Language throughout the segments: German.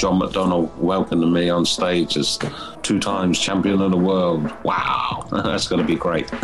John McDonnell welcoming me on stage as two times champion of the world. Wow, that's going to be great.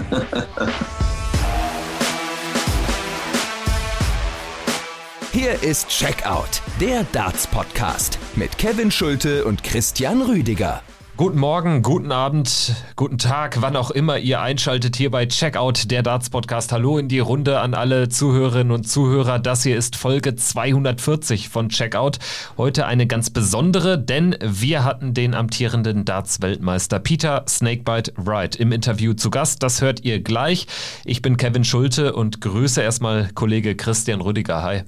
Hier ist Checkout, der Darts Podcast mit Kevin Schulte und Christian Rüdiger. Guten Morgen, guten Abend, guten Tag, wann auch immer ihr einschaltet hier bei Checkout, der Darts Podcast. Hallo in die Runde an alle Zuhörerinnen und Zuhörer. Das hier ist Folge 240 von Checkout. Heute eine ganz besondere, denn wir hatten den amtierenden Darts-Weltmeister Peter Snakebite Wright im Interview zu Gast. Das hört ihr gleich. Ich bin Kevin Schulte und grüße erstmal Kollege Christian Rüdiger. Hi.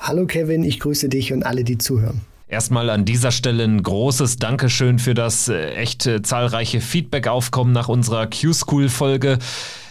Hallo Kevin, ich grüße dich und alle, die zuhören. Erstmal an dieser Stelle ein großes Dankeschön für das äh, echt äh, zahlreiche Feedback-Aufkommen nach unserer Q-School-Folge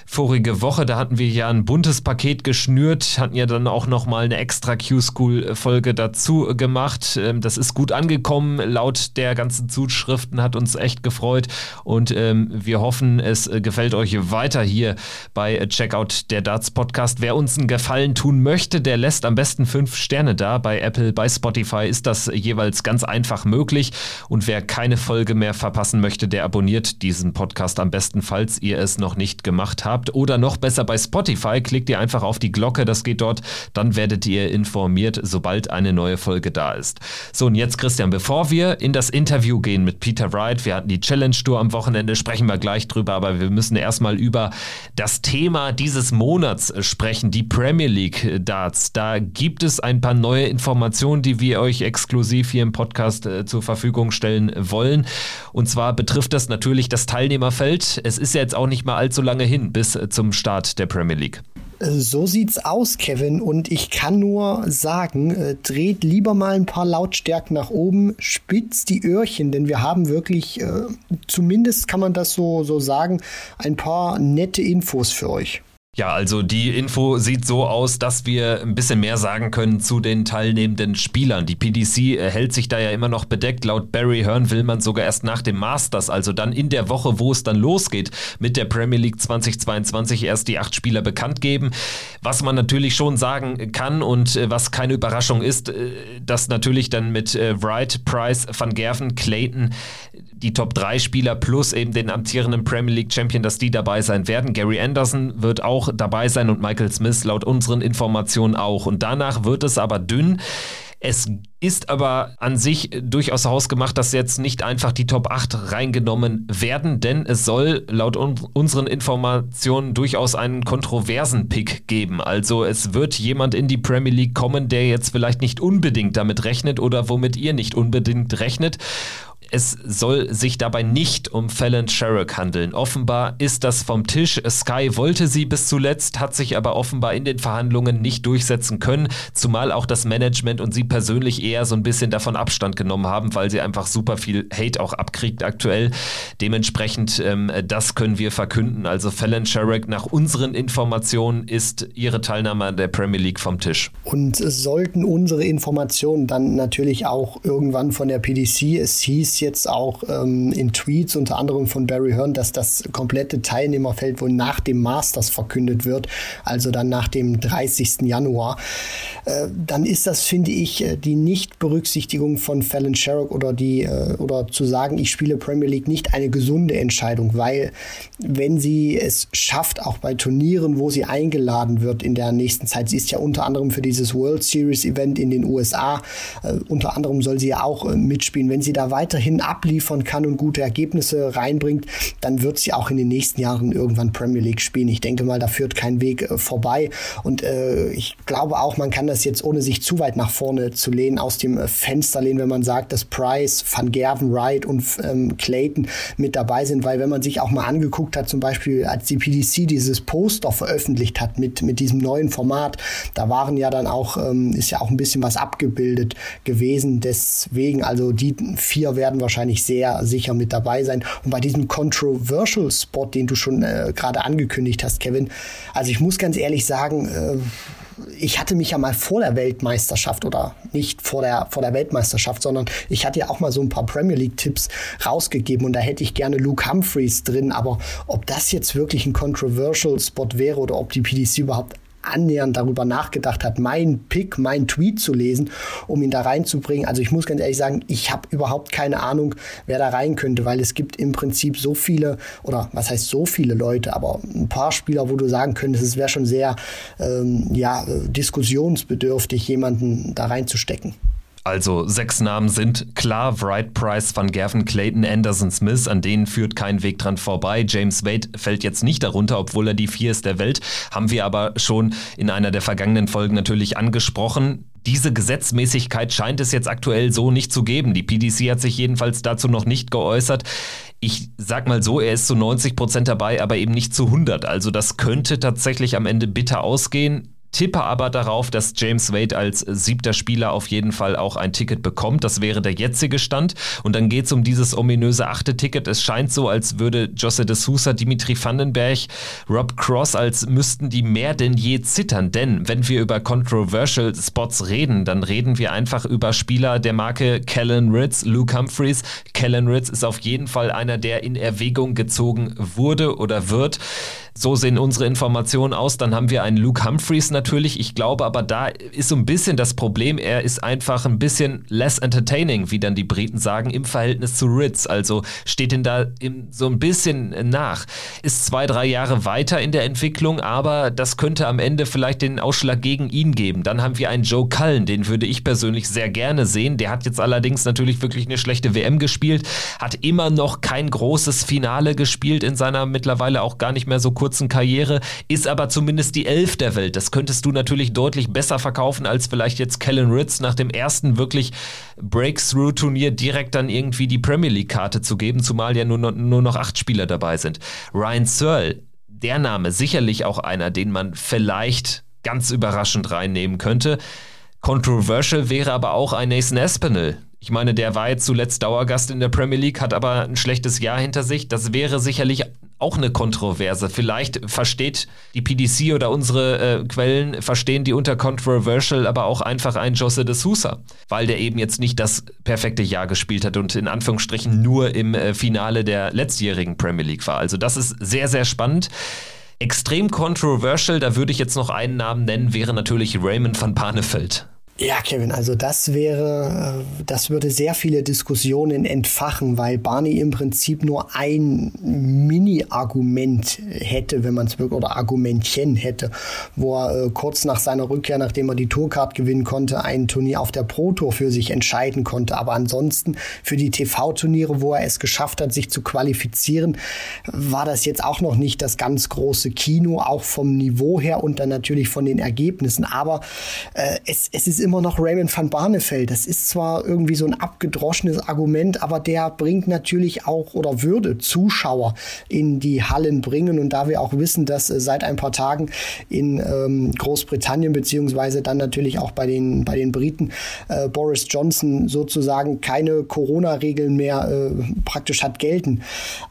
vorige Woche. Da hatten wir ja ein buntes Paket geschnürt, hatten ja dann auch nochmal eine extra Q-School-Folge dazu gemacht. Ähm, das ist gut angekommen. Laut der ganzen Zuschriften hat uns echt gefreut und ähm, wir hoffen, es gefällt euch weiter hier bei Checkout der Darts Podcast. Wer uns einen Gefallen tun möchte, der lässt am besten fünf Sterne da. Bei Apple, bei Spotify ist das jeweils ganz einfach möglich. Und wer keine Folge mehr verpassen möchte, der abonniert diesen Podcast am besten, falls ihr es noch nicht gemacht habt habt oder noch besser bei Spotify, klickt ihr einfach auf die Glocke, das geht dort, dann werdet ihr informiert, sobald eine neue Folge da ist. So, und jetzt Christian, bevor wir in das Interview gehen mit Peter Wright, wir hatten die Challenge Tour am Wochenende, sprechen wir gleich drüber, aber wir müssen erstmal über das Thema dieses Monats sprechen, die Premier League Darts. Da gibt es ein paar neue Informationen, die wir euch exklusiv hier im Podcast äh, zur Verfügung stellen wollen. Und zwar betrifft das natürlich das Teilnehmerfeld. Es ist ja jetzt auch nicht mal allzu lange hin bis bis zum Start der Premier League. So sieht's aus, Kevin. Und ich kann nur sagen, äh, dreht lieber mal ein paar Lautstärken nach oben, spitzt die Öhrchen, denn wir haben wirklich, äh, zumindest kann man das so, so sagen, ein paar nette Infos für euch. Ja, also die Info sieht so aus, dass wir ein bisschen mehr sagen können zu den teilnehmenden Spielern. Die PDC hält sich da ja immer noch bedeckt. Laut Barry Hearn will man sogar erst nach dem Masters, also dann in der Woche, wo es dann losgeht mit der Premier League 2022, erst die acht Spieler bekannt geben. Was man natürlich schon sagen kann und äh, was keine Überraschung ist, äh, dass natürlich dann mit äh, Wright, Price, Van Gerven, Clayton die Top 3 Spieler plus eben den amtierenden Premier League Champion, dass die dabei sein werden. Gary Anderson wird auch dabei sein und Michael Smith laut unseren Informationen auch. Und danach wird es aber dünn. Es ist aber an sich durchaus hausgemacht, dass jetzt nicht einfach die Top 8 reingenommen werden, denn es soll laut un unseren Informationen durchaus einen kontroversen Pick geben. Also es wird jemand in die Premier League kommen, der jetzt vielleicht nicht unbedingt damit rechnet oder womit ihr nicht unbedingt rechnet. Es soll sich dabei nicht um Fallon Sherrock handeln. Offenbar ist das vom Tisch. Sky wollte sie bis zuletzt, hat sich aber offenbar in den Verhandlungen nicht durchsetzen können, zumal auch das Management und sie persönlich eher so ein bisschen davon Abstand genommen haben, weil sie einfach super viel Hate auch abkriegt aktuell. Dementsprechend, ähm, das können wir verkünden. Also Fallon Sherrock nach unseren Informationen ist ihre Teilnahme an der Premier League vom Tisch. Und sollten unsere Informationen dann natürlich auch irgendwann von der PDC, es hieß jetzt auch ähm, in Tweets unter anderem von Barry Hearn, dass das komplette Teilnehmerfeld wohl nach dem Masters verkündet wird, also dann nach dem 30. Januar. Äh, dann ist das, finde ich, äh, die Nichtberücksichtigung von Fallon Sherrock oder die äh, oder zu sagen, ich spiele Premier League nicht eine gesunde Entscheidung, weil wenn sie es schafft, auch bei Turnieren, wo sie eingeladen wird in der nächsten Zeit, sie ist ja unter anderem für dieses World Series Event in den USA, äh, unter anderem soll sie ja auch äh, mitspielen, wenn sie da weiterhin weiterhin abliefern kann und gute Ergebnisse reinbringt, dann wird sie auch in den nächsten Jahren irgendwann Premier League spielen. Ich denke mal, da führt kein Weg äh, vorbei. Und äh, ich glaube auch, man kann das jetzt, ohne sich zu weit nach vorne zu lehnen, aus dem äh, Fenster lehnen, wenn man sagt, dass Price, Van Gerven, Wright und ähm, Clayton mit dabei sind, weil wenn man sich auch mal angeguckt hat, zum Beispiel als die PDC dieses Poster veröffentlicht hat mit, mit diesem neuen Format, da waren ja dann auch, ähm, ist ja auch ein bisschen was abgebildet gewesen. Deswegen, also die vier werden werden wahrscheinlich sehr sicher mit dabei sein. Und bei diesem Controversial Spot, den du schon äh, gerade angekündigt hast, Kevin, also ich muss ganz ehrlich sagen, äh, ich hatte mich ja mal vor der Weltmeisterschaft oder nicht vor der, vor der Weltmeisterschaft, sondern ich hatte ja auch mal so ein paar Premier League-Tipps rausgegeben und da hätte ich gerne Luke Humphreys drin. Aber ob das jetzt wirklich ein Controversial Spot wäre oder ob die PDC überhaupt annähernd darüber nachgedacht hat, meinen Pick, meinen Tweet zu lesen, um ihn da reinzubringen. Also ich muss ganz ehrlich sagen, ich habe überhaupt keine Ahnung, wer da rein könnte, weil es gibt im Prinzip so viele, oder was heißt so viele Leute, aber ein paar Spieler, wo du sagen könntest, es wäre schon sehr ähm, ja, diskussionsbedürftig, jemanden da reinzustecken. Also sechs Namen sind klar, Wright Price, Van Gerven, Clayton, Anderson, Smith, an denen führt kein Weg dran vorbei. James Wade fällt jetzt nicht darunter, obwohl er die vier ist der Welt, haben wir aber schon in einer der vergangenen Folgen natürlich angesprochen. Diese Gesetzmäßigkeit scheint es jetzt aktuell so nicht zu geben. Die PDC hat sich jedenfalls dazu noch nicht geäußert. Ich sag mal so, er ist zu 90 Prozent dabei, aber eben nicht zu 100. Also das könnte tatsächlich am Ende bitter ausgehen tippe aber darauf, dass James Wade als siebter Spieler auf jeden Fall auch ein Ticket bekommt. Das wäre der jetzige Stand. Und dann geht es um dieses ominöse achte Ticket. Es scheint so, als würde Josse de Sousa, Dimitri Vandenberg, Rob Cross, als müssten die mehr denn je zittern. Denn wenn wir über Controversial Spots reden, dann reden wir einfach über Spieler der Marke Kellen Ritz, Luke Humphreys. Kellen Ritz ist auf jeden Fall einer, der in Erwägung gezogen wurde oder wird. So sehen unsere Informationen aus. Dann haben wir einen Luke Humphreys natürlich. Ich glaube aber, da ist so ein bisschen das Problem. Er ist einfach ein bisschen less entertaining, wie dann die Briten sagen, im Verhältnis zu Ritz. Also steht ihn da so ein bisschen nach. Ist zwei, drei Jahre weiter in der Entwicklung, aber das könnte am Ende vielleicht den Ausschlag gegen ihn geben. Dann haben wir einen Joe Cullen, den würde ich persönlich sehr gerne sehen. Der hat jetzt allerdings natürlich wirklich eine schlechte WM gespielt, hat immer noch kein großes Finale gespielt in seiner mittlerweile auch gar nicht mehr so kurzen kurzen Karriere, ist aber zumindest die Elf der Welt. Das könntest du natürlich deutlich besser verkaufen als vielleicht jetzt Kellen Ritz nach dem ersten wirklich Breakthrough-Turnier direkt dann irgendwie die Premier League-Karte zu geben, zumal ja nur, nur noch acht Spieler dabei sind. Ryan Searle, der Name sicherlich auch einer, den man vielleicht ganz überraschend reinnehmen könnte. Controversial wäre aber auch ein Nathan Espinel. Ich meine, der war jetzt zuletzt Dauergast in der Premier League, hat aber ein schlechtes Jahr hinter sich. Das wäre sicherlich auch eine Kontroverse. Vielleicht versteht die PDC oder unsere äh, Quellen verstehen die unter controversial, aber auch einfach ein Jose de Sousa, weil der eben jetzt nicht das perfekte Jahr gespielt hat und in Anführungsstrichen nur im äh, Finale der letztjährigen Premier League war. Also das ist sehr, sehr spannend. Extrem controversial, da würde ich jetzt noch einen Namen nennen, wäre natürlich Raymond van Panefeld. Ja, Kevin, also das wäre, äh, das würde sehr viele Diskussionen entfachen, weil Barney im Prinzip nur ein Mini-Argument hätte, wenn man es wirklich, oder Argumentchen hätte, wo er äh, kurz nach seiner Rückkehr, nachdem er die Tourcard gewinnen konnte, ein Turnier auf der Pro Tour für sich entscheiden konnte. Aber ansonsten für die TV-Turniere, wo er es geschafft hat, sich zu qualifizieren, war das jetzt auch noch nicht das ganz große Kino, auch vom Niveau her und dann natürlich von den Ergebnissen. Aber äh, es, es ist immer noch Raymond van Barneveld. Das ist zwar irgendwie so ein abgedroschenes Argument, aber der bringt natürlich auch oder würde Zuschauer in die Hallen bringen. Und da wir auch wissen, dass äh, seit ein paar Tagen in ähm, Großbritannien beziehungsweise dann natürlich auch bei den, bei den Briten äh, Boris Johnson sozusagen keine Corona-Regeln mehr äh, praktisch hat gelten.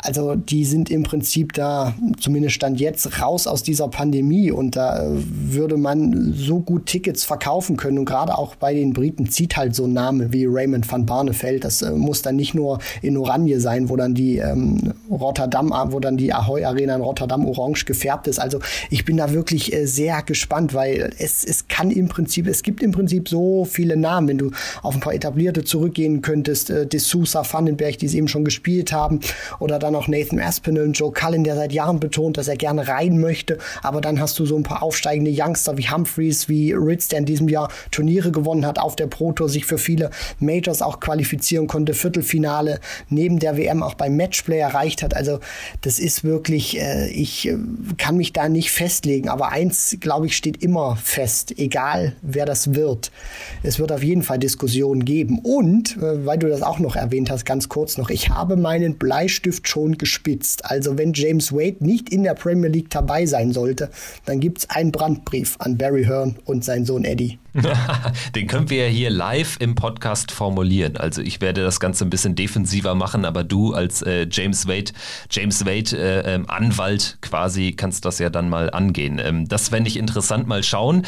Also die sind im Prinzip da, zumindest stand jetzt, raus aus dieser Pandemie und da äh, würde man so gut Tickets verkaufen können. Und gerade gerade auch bei den Briten zieht halt so ein Name wie Raymond van Barneveld. Das äh, muss dann nicht nur in Oranje sein, wo dann die ähm, Rotterdam, wo dann die Ahoy Arena in Rotterdam orange gefärbt ist. Also ich bin da wirklich äh, sehr gespannt, weil es, es kann im Prinzip, es gibt im Prinzip so viele Namen. Wenn du auf ein paar etablierte zurückgehen könntest, äh, De Sousa, Vandenberg, die es eben schon gespielt haben, oder dann auch Nathan Aspinall und Joe Cullen, der seit Jahren betont, dass er gerne rein möchte. Aber dann hast du so ein paar aufsteigende Youngster wie Humphreys, wie Ritz, der in diesem Jahr Turnier Turniere gewonnen hat auf der Pro Tour, sich für viele Majors auch qualifizieren konnte, Viertelfinale neben der WM auch beim Matchplay erreicht hat. Also das ist wirklich, äh, ich äh, kann mich da nicht festlegen, aber eins, glaube ich, steht immer fest, egal wer das wird. Es wird auf jeden Fall Diskussionen geben. Und, äh, weil du das auch noch erwähnt hast, ganz kurz noch, ich habe meinen Bleistift schon gespitzt. Also wenn James Wade nicht in der Premier League dabei sein sollte, dann gibt es einen Brandbrief an Barry Hearn und seinen Sohn Eddie. Den können wir ja hier live im Podcast formulieren. Also ich werde das Ganze ein bisschen defensiver machen, aber du als äh, James Wade, James Wade äh, ähm, Anwalt quasi kannst das ja dann mal angehen. Ähm, das fände ich interessant mal schauen.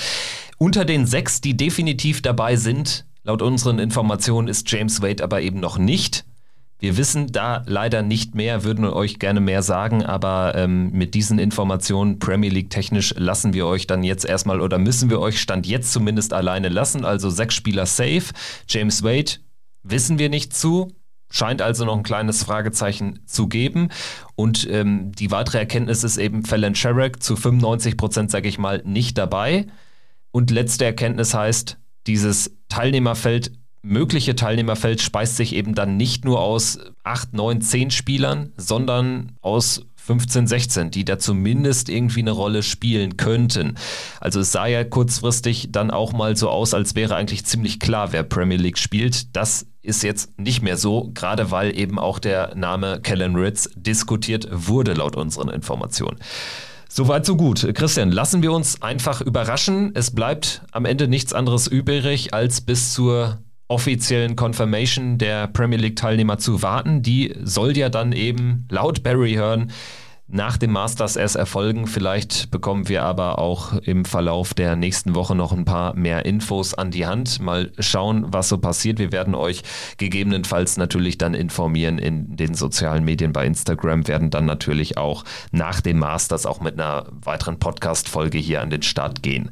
Unter den sechs, die definitiv dabei sind, laut unseren Informationen ist James Wade aber eben noch nicht. Wir wissen da leider nicht mehr, würden euch gerne mehr sagen, aber ähm, mit diesen Informationen Premier League technisch lassen wir euch dann jetzt erstmal oder müssen wir euch Stand jetzt zumindest alleine lassen. Also sechs Spieler safe. James Wade wissen wir nicht zu. Scheint also noch ein kleines Fragezeichen zu geben. Und ähm, die weitere Erkenntnis ist eben Fallon Sherrick zu 95 Prozent, sage ich mal, nicht dabei. Und letzte Erkenntnis heißt, dieses Teilnehmerfeld mögliche Teilnehmerfeld speist sich eben dann nicht nur aus 8, 9, 10 Spielern, sondern aus 15, 16, die da zumindest irgendwie eine Rolle spielen könnten. Also es sah ja kurzfristig dann auch mal so aus, als wäre eigentlich ziemlich klar, wer Premier League spielt. Das ist jetzt nicht mehr so, gerade weil eben auch der Name Kellen Ritz diskutiert wurde laut unseren Informationen. Soweit so gut. Christian, lassen wir uns einfach überraschen. Es bleibt am Ende nichts anderes übrig, als bis zur offiziellen Confirmation der Premier League-Teilnehmer zu warten. Die soll ja dann eben laut Barry Hearn nach dem Masters erst erfolgen. Vielleicht bekommen wir aber auch im Verlauf der nächsten Woche noch ein paar mehr Infos an die Hand. Mal schauen, was so passiert. Wir werden euch gegebenenfalls natürlich dann informieren in den sozialen Medien bei Instagram, werden dann natürlich auch nach dem Masters auch mit einer weiteren Podcast-Folge hier an den Start gehen.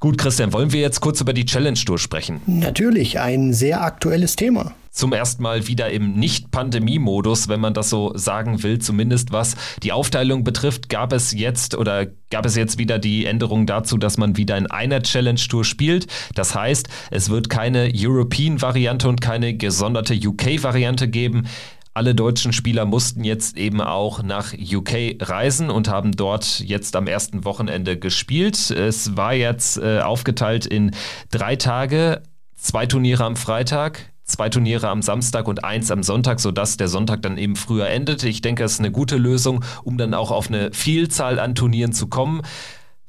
Gut, Christian, wollen wir jetzt kurz über die Challenge Tour sprechen? Natürlich, ein sehr aktuelles Thema. Zum ersten Mal wieder im Nicht-Pandemie-Modus, wenn man das so sagen will, zumindest was die Aufteilung betrifft, gab es jetzt oder gab es jetzt wieder die Änderung dazu, dass man wieder in einer Challenge Tour spielt. Das heißt, es wird keine European-Variante und keine gesonderte UK-Variante geben. Alle deutschen Spieler mussten jetzt eben auch nach UK reisen und haben dort jetzt am ersten Wochenende gespielt. Es war jetzt äh, aufgeteilt in drei Tage, zwei Turniere am Freitag, zwei Turniere am Samstag und eins am Sonntag, sodass der Sonntag dann eben früher endete. Ich denke, es ist eine gute Lösung, um dann auch auf eine Vielzahl an Turnieren zu kommen.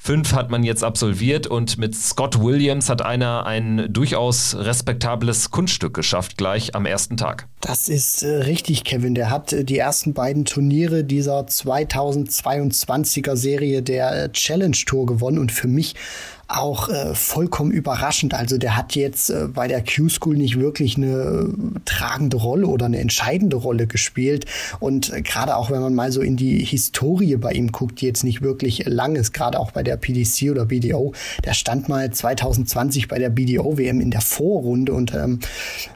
Fünf hat man jetzt absolviert und mit Scott Williams hat einer ein durchaus respektables Kunststück geschafft, gleich am ersten Tag. Das ist äh, richtig, Kevin. Der hat äh, die ersten beiden Turniere dieser 2022er Serie der äh, Challenge Tour gewonnen und für mich auch äh, vollkommen überraschend. Also der hat jetzt äh, bei der Q-School nicht wirklich eine tragende Rolle oder eine entscheidende Rolle gespielt. Und äh, gerade auch wenn man mal so in die Historie bei ihm guckt, die jetzt nicht wirklich lang ist, gerade auch bei der PDC oder BDO, der stand mal 2020 bei der BDO-WM in der Vorrunde und ähm,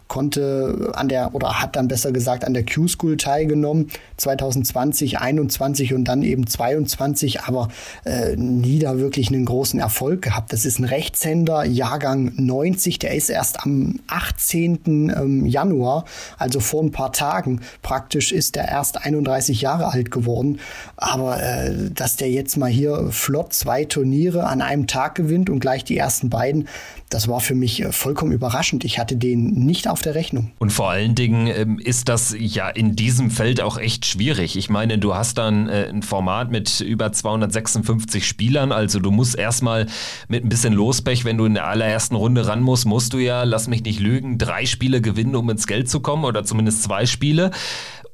konnte an der oder hat dann besser gesagt an der Q-School teilgenommen 2020, 21 und dann eben 22, aber äh, nie da wirklich einen großen Erfolg gehabt. Das ist ein Rechtshänder, Jahrgang 90, der ist erst am 18. Ähm, Januar, also vor ein paar Tagen praktisch, ist der erst 31 Jahre alt geworden. Aber äh, dass der jetzt mal hier flott zwei Turniere an einem Tag gewinnt und gleich die ersten beiden, das war für mich äh, vollkommen überraschend. Ich hatte den nicht auf der Rechnung. Und vor allen Dingen ähm, ist das ja in diesem Feld auch echt schwierig. Ich meine, du hast dann äh, ein Format mit über 256 Spielern, also du musst erstmal mit ein bisschen Lospech, wenn du in der allerersten Runde ran musst, musst du ja, lass mich nicht lügen, drei Spiele gewinnen, um ins Geld zu kommen oder zumindest zwei Spiele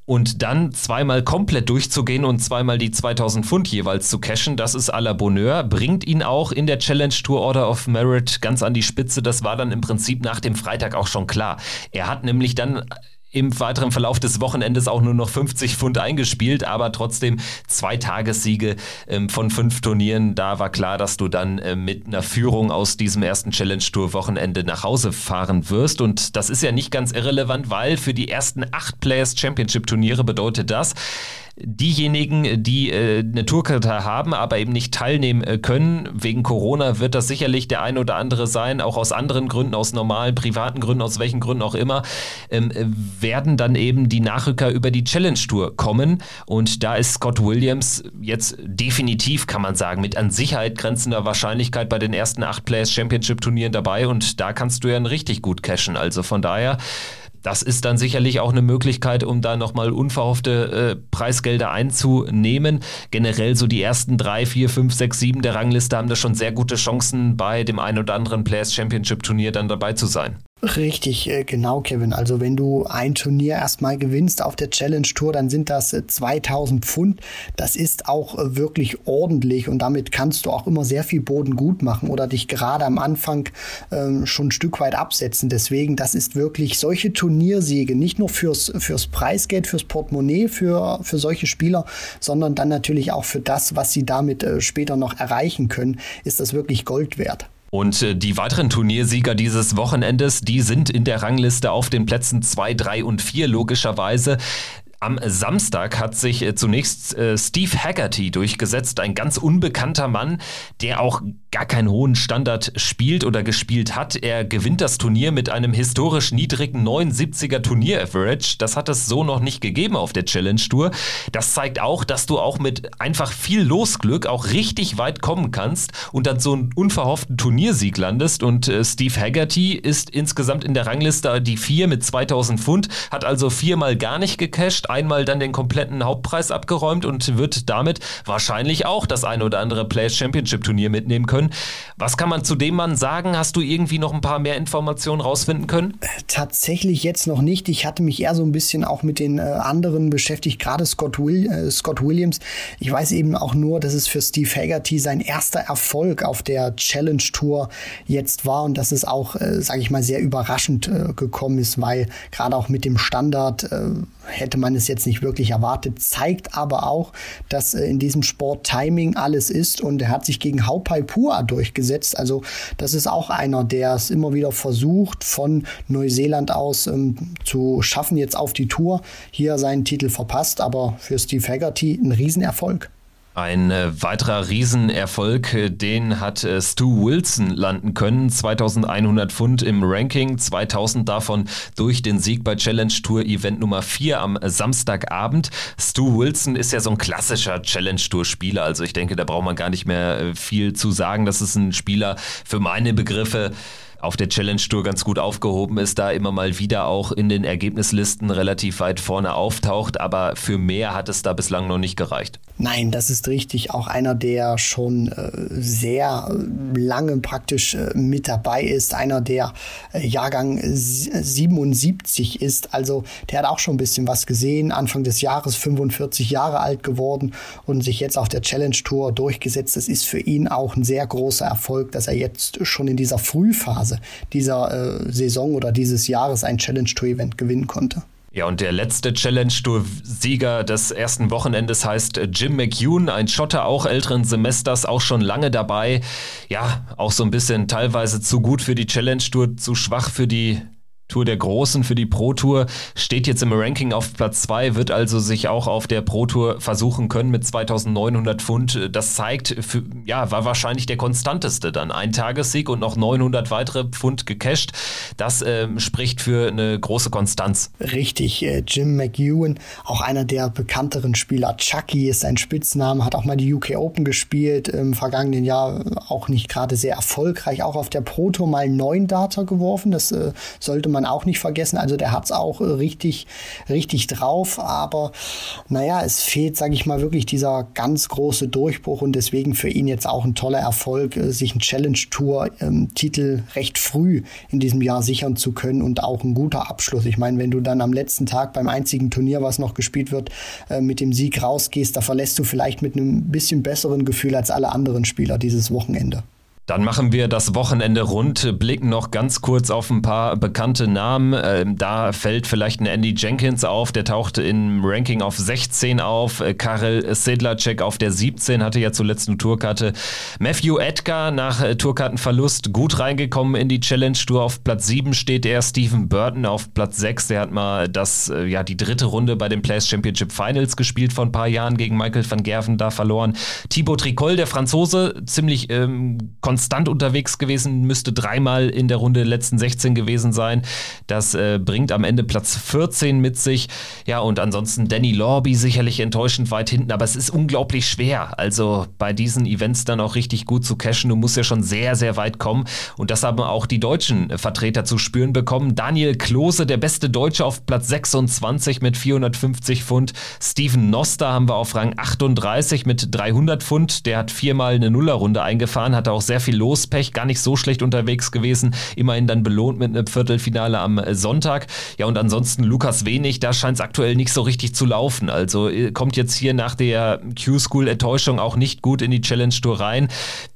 und dann zweimal komplett durchzugehen und zweimal die 2000 Pfund jeweils zu cashen, das ist à la Bonheur, bringt ihn auch in der Challenge Tour Order of Merit ganz an die Spitze. Das war dann im Prinzip nach dem Freitag auch schon klar. Er hat nämlich dann im weiteren Verlauf des Wochenendes auch nur noch 50 Pfund eingespielt, aber trotzdem zwei Tagessiege ähm, von fünf Turnieren. Da war klar, dass du dann äh, mit einer Führung aus diesem ersten Challenge Tour Wochenende nach Hause fahren wirst. Und das ist ja nicht ganz irrelevant, weil für die ersten acht Players Championship Turniere bedeutet das, diejenigen, die äh, eine Tourkarte haben, aber eben nicht teilnehmen äh, können, wegen Corona wird das sicherlich der ein oder andere sein, auch aus anderen Gründen, aus normalen, privaten Gründen, aus welchen Gründen auch immer, ähm, werden dann eben die Nachrücker über die Challenge Tour kommen. Und da ist Scott Williams jetzt definitiv, kann man sagen, mit an Sicherheit grenzender Wahrscheinlichkeit bei den ersten acht Players Championship Turnieren dabei. Und da kannst du ja richtig gut cashen. Also von daher das ist dann sicherlich auch eine Möglichkeit, um da nochmal unverhoffte äh, Preisgelder einzunehmen. Generell so die ersten drei, vier, fünf, sechs, sieben der Rangliste haben da schon sehr gute Chancen, bei dem ein oder anderen Players Championship Turnier dann dabei zu sein. Richtig, äh, genau, Kevin. Also wenn du ein Turnier erstmal gewinnst auf der Challenge Tour, dann sind das 2000 äh, Pfund. Das ist auch äh, wirklich ordentlich und damit kannst du auch immer sehr viel Boden gut machen oder dich gerade am Anfang ähm, schon ein Stück weit absetzen. Deswegen, das ist wirklich solche Turniersiege, nicht nur fürs, fürs Preisgeld, fürs Portemonnaie für, für solche Spieler, sondern dann natürlich auch für das, was sie damit später noch erreichen können, ist das wirklich Gold wert. Und äh, die weiteren Turniersieger dieses Wochenendes, die sind in der Rangliste auf den Plätzen 2, 3 und 4 logischerweise. Am Samstag hat sich äh, zunächst äh, Steve Haggerty durchgesetzt, ein ganz unbekannter Mann, der auch gar keinen hohen Standard spielt oder gespielt hat. Er gewinnt das Turnier mit einem historisch niedrigen 79er Turnier-Average. Das hat es so noch nicht gegeben auf der Challenge Tour. Das zeigt auch, dass du auch mit einfach viel Losglück auch richtig weit kommen kannst und dann so einen unverhofften Turniersieg landest. Und äh, Steve Haggerty ist insgesamt in der Rangliste die 4 mit 2000 Pfund, hat also viermal gar nicht gecasht einmal dann den kompletten Hauptpreis abgeräumt und wird damit wahrscheinlich auch das eine oder andere Players Championship Turnier mitnehmen können. Was kann man zu dem Mann sagen? Hast du irgendwie noch ein paar mehr Informationen rausfinden können? Tatsächlich jetzt noch nicht. Ich hatte mich eher so ein bisschen auch mit den äh, anderen beschäftigt, gerade Scott, Will, äh, Scott Williams. Ich weiß eben auch nur, dass es für Steve Haggerty sein erster Erfolg auf der Challenge Tour jetzt war und dass es auch, äh, sage ich mal, sehr überraschend äh, gekommen ist, weil gerade auch mit dem Standard äh, hätte man es jetzt nicht wirklich erwartet, zeigt aber auch, dass äh, in diesem Sport Timing alles ist und er hat sich gegen Haupai Pua durchgesetzt. Also das ist auch einer, der es immer wieder versucht, von Neuseeland aus ähm, zu schaffen, jetzt auf die Tour. Hier seinen Titel verpasst, aber für Steve Haggerty ein Riesenerfolg. Ein äh, weiterer Riesenerfolg, äh, den hat äh, Stu Wilson landen können. 2100 Pfund im Ranking, 2000 davon durch den Sieg bei Challenge Tour Event Nummer 4 am Samstagabend. Stu Wilson ist ja so ein klassischer Challenge Tour Spieler, also ich denke, da braucht man gar nicht mehr viel zu sagen. Das ist ein Spieler für meine Begriffe, auf der Challenge Tour ganz gut aufgehoben ist, da immer mal wieder auch in den Ergebnislisten relativ weit vorne auftaucht, aber für mehr hat es da bislang noch nicht gereicht. Nein, das ist richtig. Auch einer, der schon äh, sehr lange praktisch äh, mit dabei ist. Einer, der äh, Jahrgang 77 ist. Also der hat auch schon ein bisschen was gesehen. Anfang des Jahres 45 Jahre alt geworden und sich jetzt auf der Challenge Tour durchgesetzt. Das ist für ihn auch ein sehr großer Erfolg, dass er jetzt schon in dieser Frühphase dieser äh, Saison oder dieses Jahres ein Challenge Tour Event gewinnen konnte. Ja, und der letzte Challenge Tour-Sieger des ersten Wochenendes heißt Jim McEwen, ein Schotter auch älteren Semesters, auch schon lange dabei. Ja, auch so ein bisschen teilweise zu gut für die Challenge Tour, zu schwach für die Tour der Großen für die Pro Tour, steht jetzt im Ranking auf Platz 2, wird also sich auch auf der Pro Tour versuchen können mit 2900 Pfund. Das zeigt, für, ja, war wahrscheinlich der konstanteste dann. Ein Tagessieg und noch 900 weitere Pfund gecasht. Das äh, spricht für eine große Konstanz. Richtig, äh, Jim McEwen, auch einer der bekannteren Spieler. Chucky ist sein Spitzname, hat auch mal die UK Open gespielt im vergangenen Jahr, auch nicht gerade sehr erfolgreich, auch auf der Pro Tour mal neun Data geworfen. Das äh, sollte man man auch nicht vergessen. Also der hat es auch äh, richtig, richtig drauf. Aber naja, es fehlt, sage ich mal, wirklich dieser ganz große Durchbruch und deswegen für ihn jetzt auch ein toller Erfolg, äh, sich einen Challenge Tour ähm, recht früh in diesem Jahr sichern zu können und auch ein guter Abschluss. Ich meine, wenn du dann am letzten Tag beim einzigen Turnier, was noch gespielt wird, äh, mit dem Sieg rausgehst, da verlässt du vielleicht mit einem bisschen besseren Gefühl als alle anderen Spieler dieses Wochenende. Dann machen wir das Wochenende rund, blicken noch ganz kurz auf ein paar bekannte Namen. Ähm, da fällt vielleicht ein Andy Jenkins auf, der tauchte im Ranking auf 16 auf. Äh, Karel Sedlacek auf der 17 hatte ja zuletzt eine Tourkarte. Matthew Edgar nach äh, Tourkartenverlust gut reingekommen in die Challenge Tour. Auf Platz 7 steht er. Stephen Burton auf Platz 6. Der hat mal das, äh, ja, die dritte Runde bei den Players Championship Finals gespielt vor ein paar Jahren gegen Michael van Gerven da verloren. Thibaut Tricol, der Franzose, ziemlich ähm, konstant unterwegs gewesen, müsste dreimal in der Runde letzten 16 gewesen sein. Das äh, bringt am Ende Platz 14 mit sich. Ja, und ansonsten Danny Lorby sicherlich enttäuschend weit hinten, aber es ist unglaublich schwer. Also bei diesen Events dann auch richtig gut zu cashen. Du musst ja schon sehr, sehr weit kommen. Und das haben auch die deutschen Vertreter zu spüren bekommen. Daniel Klose, der beste Deutsche auf Platz 26 mit 450 Pfund. Steven Noster haben wir auf Rang 38 mit 300 Pfund. Der hat viermal eine Nullerrunde eingefahren, hatte auch sehr viel Lospech, gar nicht so schlecht unterwegs gewesen. Immerhin dann belohnt mit einem Viertelfinale am äh, Sonntag. Ja, und ansonsten Lukas Wenig, da scheint es aktuell nicht so richtig zu laufen. Also äh, kommt jetzt hier nach der Q-School-Enttäuschung auch nicht gut in die Challenge Tour rein.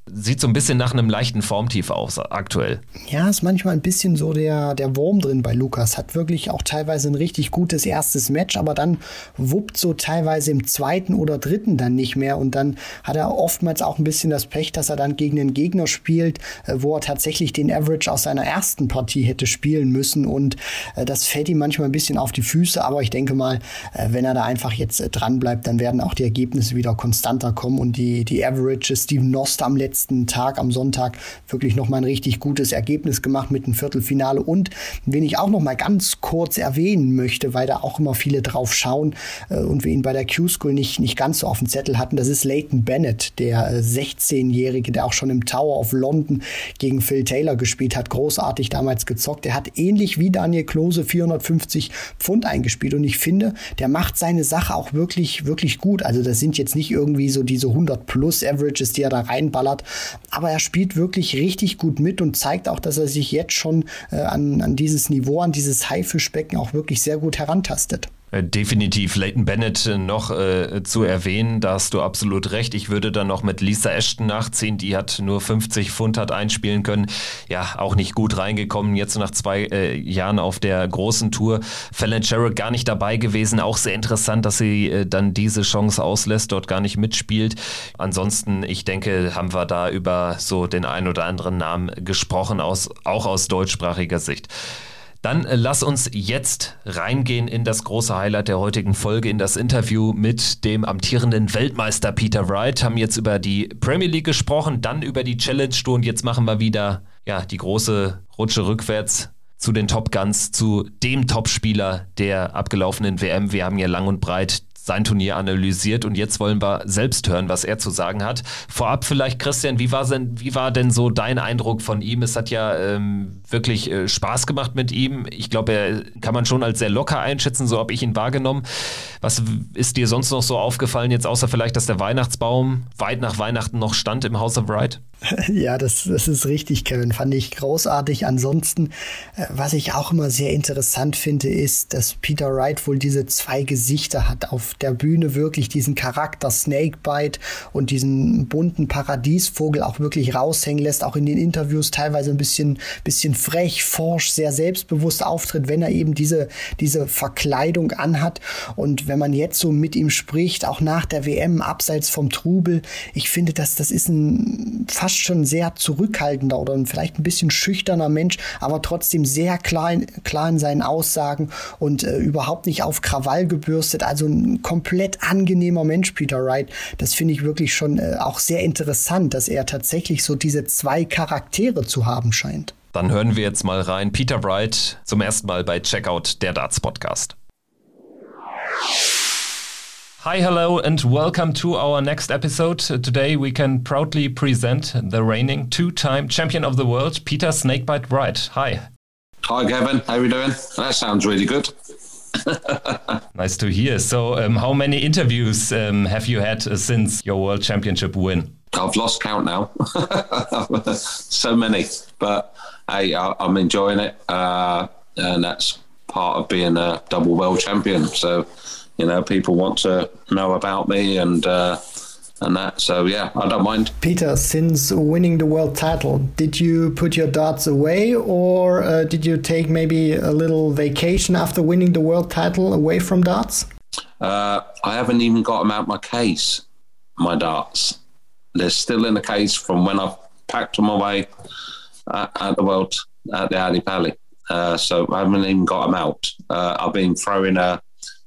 Sieht so ein bisschen nach einem leichten Formtief aus aktuell. Ja, ist manchmal ein bisschen so der, der Wurm drin bei Lukas. Hat wirklich auch teilweise ein richtig gutes erstes Match, aber dann wuppt so teilweise im zweiten oder dritten dann nicht mehr. Und dann hat er oftmals auch ein bisschen das Pech, dass er dann gegen einen Gegner spielt, äh, wo er tatsächlich den Average aus seiner ersten Partie hätte spielen müssen. Und äh, das fällt ihm manchmal ein bisschen auf die Füße. Aber ich denke mal, äh, wenn er da einfach jetzt dran bleibt, dann werden auch die Ergebnisse wieder konstanter kommen. Und die, die Averages, Steven Noster am letzten Tag am Sonntag wirklich noch mal ein richtig gutes Ergebnis gemacht mit dem Viertelfinale. Und wen ich auch noch mal ganz kurz erwähnen möchte, weil da auch immer viele drauf schauen und wir ihn bei der Q-School nicht, nicht ganz so auf dem Zettel hatten, das ist Leighton Bennett, der äh, 16-Jährige, der auch schon im Tower of London gegen Phil Taylor gespielt hat, großartig damals gezockt. Der hat ähnlich wie Daniel Klose 450 Pfund eingespielt und ich finde, der macht seine Sache auch wirklich, wirklich gut. Also das sind jetzt nicht irgendwie so diese 100 plus Averages, die er da reinballert, aber er spielt wirklich richtig gut mit und zeigt auch, dass er sich jetzt schon äh, an, an dieses Niveau, an dieses Haifischbecken auch wirklich sehr gut herantastet. Äh, definitiv Leighton Bennett äh, noch äh, zu erwähnen, da hast du absolut recht. Ich würde dann noch mit Lisa Ashton nachziehen, die hat nur 50 Pfund hat einspielen können. Ja, auch nicht gut reingekommen, jetzt nach zwei äh, Jahren auf der großen Tour. Fallon Sherrick gar nicht dabei gewesen, auch sehr interessant, dass sie äh, dann diese Chance auslässt, dort gar nicht mitspielt. Ansonsten, ich denke, haben wir da über so den ein oder anderen Namen gesprochen, aus, auch aus deutschsprachiger Sicht. Dann äh, lass uns jetzt reingehen in das große Highlight der heutigen Folge, in das Interview mit dem amtierenden Weltmeister Peter Wright. Haben jetzt über die Premier League gesprochen, dann über die Challenge Tour und jetzt machen wir wieder ja, die große Rutsche rückwärts zu den Top Guns, zu dem Topspieler der abgelaufenen WM. Wir haben ja lang und breit sein Turnier analysiert und jetzt wollen wir selbst hören, was er zu sagen hat. Vorab vielleicht, Christian, wie war denn, wie war denn so dein Eindruck von ihm? Es hat ja ähm, wirklich äh, Spaß gemacht mit ihm. Ich glaube, er kann man schon als sehr locker einschätzen, so habe ich ihn wahrgenommen. Was ist dir sonst noch so aufgefallen, jetzt außer vielleicht, dass der Weihnachtsbaum weit nach Weihnachten noch stand im House of Wright? Ja, das, das ist richtig, Kevin. Fand ich großartig. Ansonsten, äh, was ich auch immer sehr interessant finde, ist, dass Peter Wright wohl diese zwei Gesichter hat. Auf der Bühne wirklich diesen Charakter Snakebite und diesen bunten Paradiesvogel auch wirklich raushängen lässt. Auch in den Interviews teilweise ein bisschen, bisschen frech, forsch, sehr selbstbewusst auftritt, wenn er eben diese, diese Verkleidung anhat. Und wenn man jetzt so mit ihm spricht, auch nach der WM, abseits vom Trubel, ich finde, dass das ist ein fast schon sehr zurückhaltender oder vielleicht ein bisschen schüchterner Mensch, aber trotzdem sehr klar, klar in seinen Aussagen und äh, überhaupt nicht auf Krawall gebürstet. Also ein komplett angenehmer Mensch, Peter Wright. Das finde ich wirklich schon äh, auch sehr interessant, dass er tatsächlich so diese zwei Charaktere zu haben scheint. Dann hören wir jetzt mal rein. Peter Wright zum ersten Mal bei Checkout der Darts Podcast. Hi, hello, and welcome to our next episode. Today we can proudly present the reigning two-time champion of the world, Peter Snakebite Wright. Hi. Hi, Kevin. How are you doing? That sounds really good. nice to hear. So, um, how many interviews um, have you had uh, since your World Championship win? I've lost count now. so many, but hey, I, am enjoying it, uh, and that's part of being a double world champion. So you know, people want to know about me and uh, and that. So yeah, I don't mind. Peter, since winning the world title, did you put your darts away, or uh, did you take maybe a little vacation after winning the world title away from darts? Uh, I haven't even got them out my case. My darts, they're still in the case from when I packed them away at, at the world at the Ali Pali. Uh, so I haven't even got them out. Uh, I've been throwing a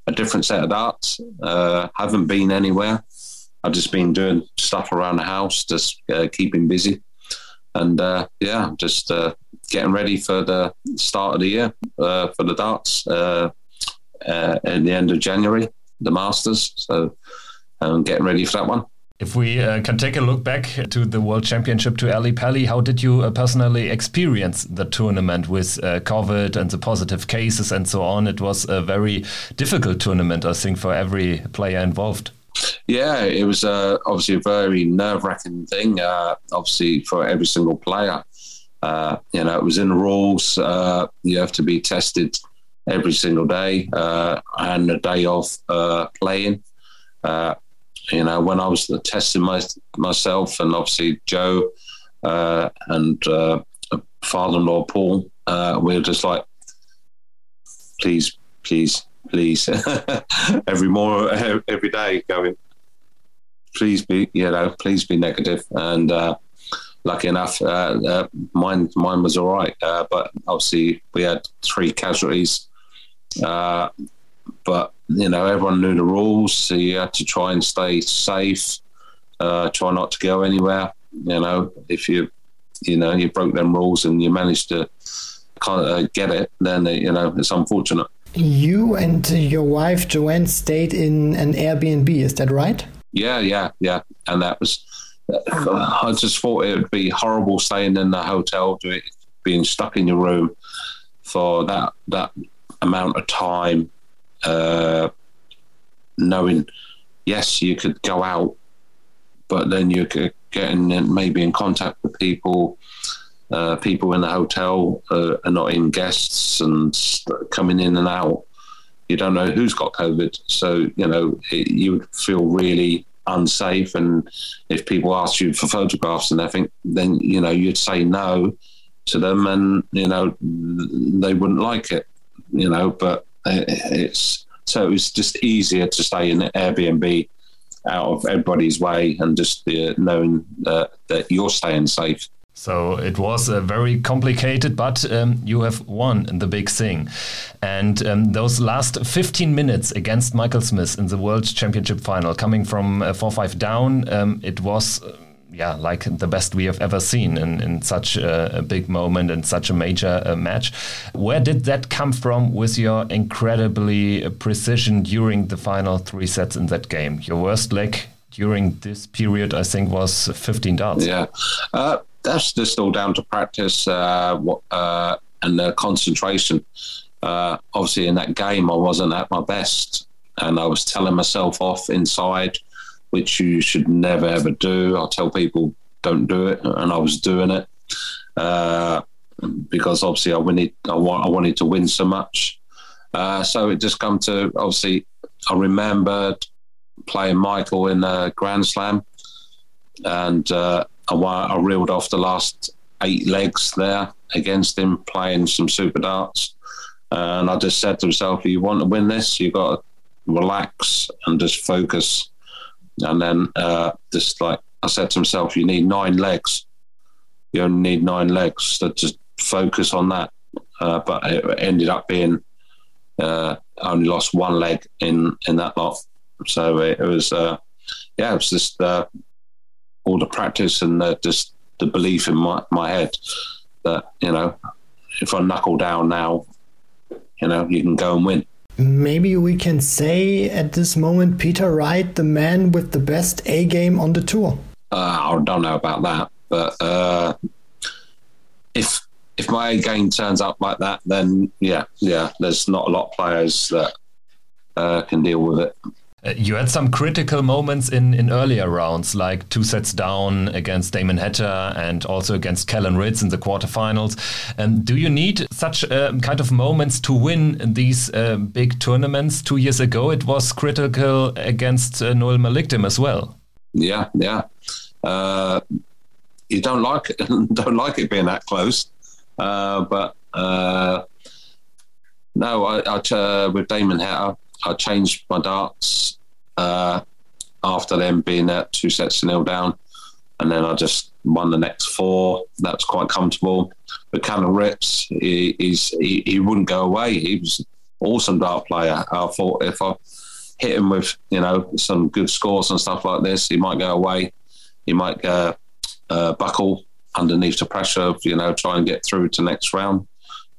a different set of darts. Uh, haven't been anywhere. I've just been doing stuff around the house, just uh, keeping busy, and uh, yeah, just uh, getting ready for the start of the year uh, for the darts uh, at the end of January, the Masters. So, I'm getting ready for that one. If we uh, can take a look back to the World Championship to Ali Pali, how did you uh, personally experience the tournament with uh, COVID and the positive cases and so on? It was a very difficult tournament, I think, for every player involved. Yeah, it was uh, obviously a very nerve wracking thing, uh, obviously, for every single player. Uh, you know, it was in the rules. Uh, you have to be tested every single day uh, and a day of uh, playing. You know, when I was testing my, myself and obviously Joe and father in law Paul, we were just like, please, please, please, every more every day going, please be, you know, please be negative. And uh, lucky enough, uh, uh, mine mine was all right. Uh, but obviously, we had three casualties. Uh, but you know, everyone knew the rules, so you had to try and stay safe. Uh, try not to go anywhere. You know, if you, you know, you broke them rules and you managed to of uh, get it, then uh, you know it's unfortunate. You and your wife Joanne stayed in an Airbnb. Is that right? Yeah, yeah, yeah. And that was, uh, I just thought it would be horrible staying in the hotel, being stuck in your room for that that amount of time, uh, knowing, yes, you could go out, but then you could get in maybe in contact with people. Uh, people in the hotel uh, are not in guests and coming in and out you don't know who's got COVID. So, you know, it, you would feel really unsafe. And if people ask you for photographs and everything, then, you know, you'd say no to them and, you know, they wouldn't like it, you know, but it's so it was just easier to stay in Airbnb out of everybody's way and just uh, knowing that, that you're staying safe. So it was a very complicated, but um, you have won the big thing. And um, those last 15 minutes against Michael Smith in the World Championship final, coming from uh, 4 5 down, um, it was. Yeah, like the best we have ever seen in, in such a, a big moment and such a major uh, match. Where did that come from with your incredibly uh, precision during the final three sets in that game? Your worst leg during this period, I think, was 15 darts. Yeah. Uh, that's just all down to practice uh, uh, and uh, concentration. obviously, in that game, I wasn't at my best, and I was telling myself off inside, which you should never ever do. I tell people don't do it, and I was doing it uh, because obviously I wanted I, wa- I wanted to win so much. Uh, so it just come to obviously I remembered playing Michael in a Grand Slam, and uh, I, I reeled off the last eight legs there against him, playing some super darts. And I just said to myself, if you want to win this, you've got to relax and just focus. And then uh, just like I said to myself, you need nine legs. You only need nine legs. So just focus on that. Uh, but it ended up being uh, only lost one leg in in that lot. So it, it was, uh, yeah, it was just uh, all the practice and the, just the belief in my, my head that you know if I knuckle down now, you know you can go and win. Maybe we can say at this moment, Peter Wright, the man with the best A game on the tour. Uh, I don't know about that, but uh, if if my A game turns up like that, then yeah, yeah, there's not a lot of players that uh, can deal with it. Uh, you had some critical moments in, in earlier rounds, like two sets down against Damon Hatter and also against Kellen Ritz in the quarterfinals. Um, do you need such uh, kind of moments to win these uh, big tournaments? Two years ago, it was critical against uh, Noel Malikdem as well. Yeah, yeah. Uh, you don't like don't like it being that close, uh, but no, I, I with Damon Hatter. I changed my darts uh, after them being at two sets to nil down, and then I just won the next four. That's quite comfortable. But Kellen Rips, he, he, he wouldn't go away. He was awesome dart player. I thought if I hit him with you know some good scores and stuff like this, he might go away. He might uh, uh, buckle underneath the pressure of you know try and get through to next round,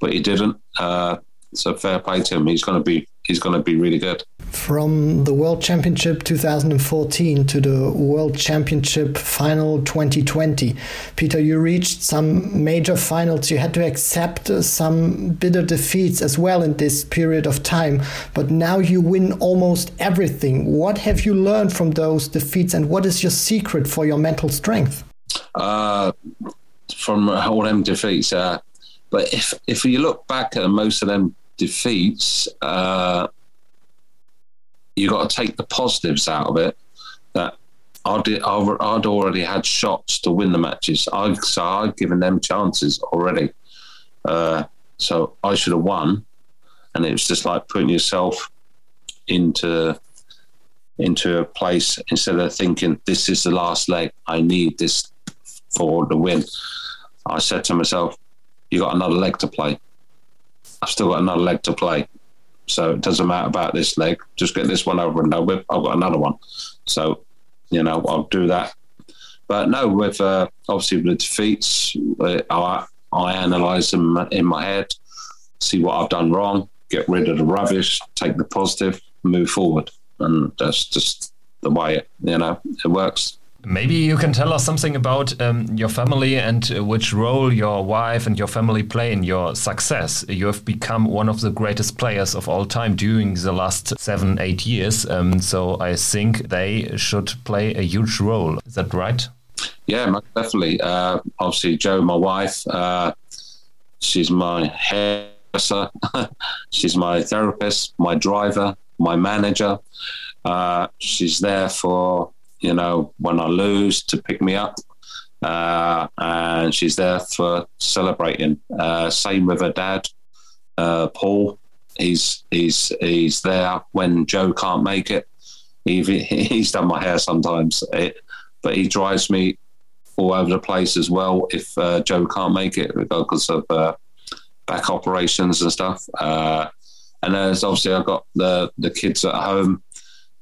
but he didn't. Uh, so fair play to him. He's going to be he's going to be really good. From the World Championship 2014 to the World Championship Final 2020, Peter, you reached some major finals. You had to accept some bitter defeats as well in this period of time, but now you win almost everything. What have you learned from those defeats, and what is your secret for your mental strength? Uh, from all them defeats, uh, but if if you look back at most of them defeats, uh, you got to take the positives out of it. That I'd, I'd already had shots to win the matches. I so I'd given them chances already. Uh, so I should have won, and it was just like putting yourself into into a place instead of thinking this is the last leg. I need this for the win. I said to myself, "You got another leg to play." I've still got another leg to play. So it doesn't matter about this leg. Just get this one over and done with. I've got another one. So, you know, I'll do that. But no, with uh, obviously with defeats, uh, I, I analyse them in my head, see what I've done wrong, get rid of the rubbish, take the positive, move forward. And that's just the way it, you know, it works. Maybe you can tell us something about um, your family and uh, which role your wife and your family play in your success. You have become one of the greatest players of all time during the last seven, eight years. Um, so I think they should play a huge role. Is that right? Yeah, definitely. Uh, obviously, Joe, my wife, uh, she's my hairdresser, she's my therapist, my driver, my manager. Uh, she's there for you know, when I lose to pick me up. Uh, and she's there for celebrating. Uh, same with her dad, uh, Paul. He's he's he's there when Joe can't make it. He, he's done my hair sometimes, it, but he drives me all over the place as well if uh, Joe can't make it because of uh, back operations and stuff. Uh, and there's obviously I've got the the kids at home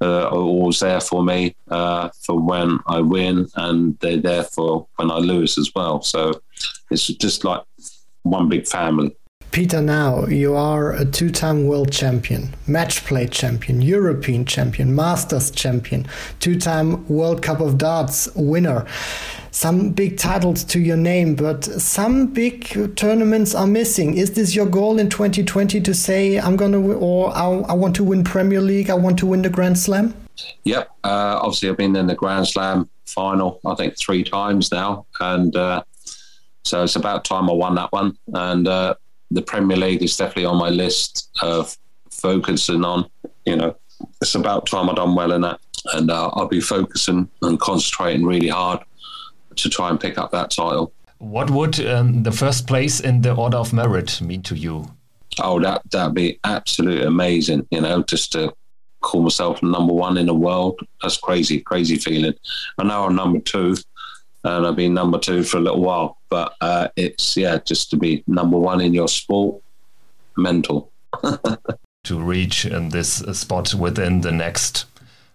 uh, are always there for me uh, for when I win, and they're there for when I lose as well. So it's just like one big family. Peter, now you are a two time world champion, match play champion, European champion, Masters champion, two time World Cup of Darts winner some big titles to your name, but some big tournaments are missing. Is this your goal in 2020 to say, I'm going to, or I, want to win Premier League, I want to win the Grand Slam? Yep. Uh, obviously, I've been in the Grand Slam final, I think, three times now. And uh, so it's about time I won that one. And uh, the Premier League is definitely on my list of focusing on. You know, it's about time I've done well in that. And uh, I'll be focusing and concentrating really hard to try and pick up that title. What would um, the first place in the order of merit mean to you? Oh, that that'd be absolutely amazing. You know, just to call myself number one in the world. That's crazy, crazy feeling. I know I'm number two, and I've been number two for a little while. But uh, it's yeah, just to be number one in your sport, mental. to reach in this spot within the next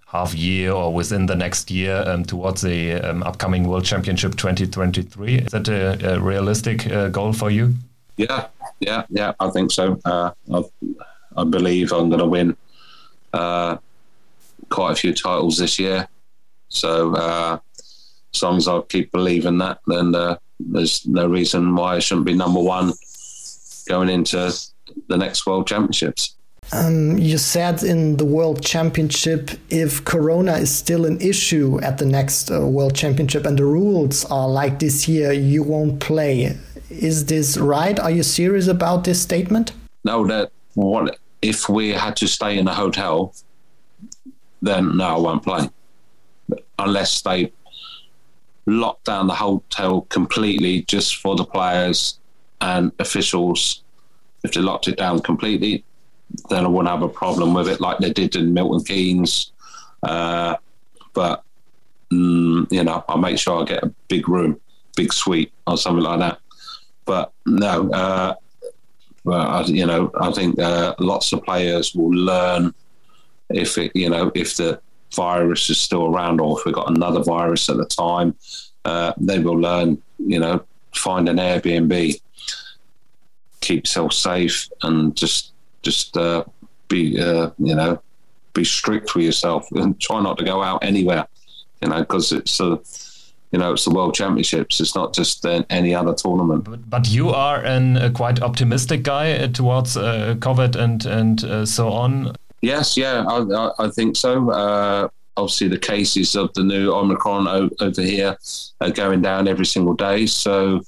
half year or within the next year um, towards the um, upcoming World Championship 2023. Is that a, a realistic uh, goal for you? Yeah, yeah, yeah. I think so. Uh, i believe I'm going to win uh, quite a few titles this year. So uh, as long as I keep believing that, then uh, there's no reason why I shouldn't be number one going into the next World Championships. Um, you said in the World Championship, if Corona is still an issue at the next uh, World Championship and the rules are like this year, you won't play. Is this right? Are you serious about this statement? No, that what if we had to stay in a hotel, then no, I won't play. Unless they lock down the hotel completely just for the players and officials. If they locked it down completely, then I wouldn't have a problem with it like they did in Milton Keynes. Uh, but mm, you know, I'll make sure I get a big room, big suite, or something like that. But no, uh, you know, I think uh, lots of players will learn if it, you know, if the virus is still around, or if we've got another virus at the time, uh, they will learn. You know, find an Airbnb, keep yourself safe, and just just uh, be uh, you know be strict with yourself and try not to go out anywhere. You know, because it's a you know, it's the World Championships. It's not just uh, any other tournament. But, but you are an, a quite optimistic guy uh, towards uh, COVID and and uh, so on. Yes, yeah, I, I, I think so. Uh, obviously, the cases of the new Omicron over here are going down every single day. So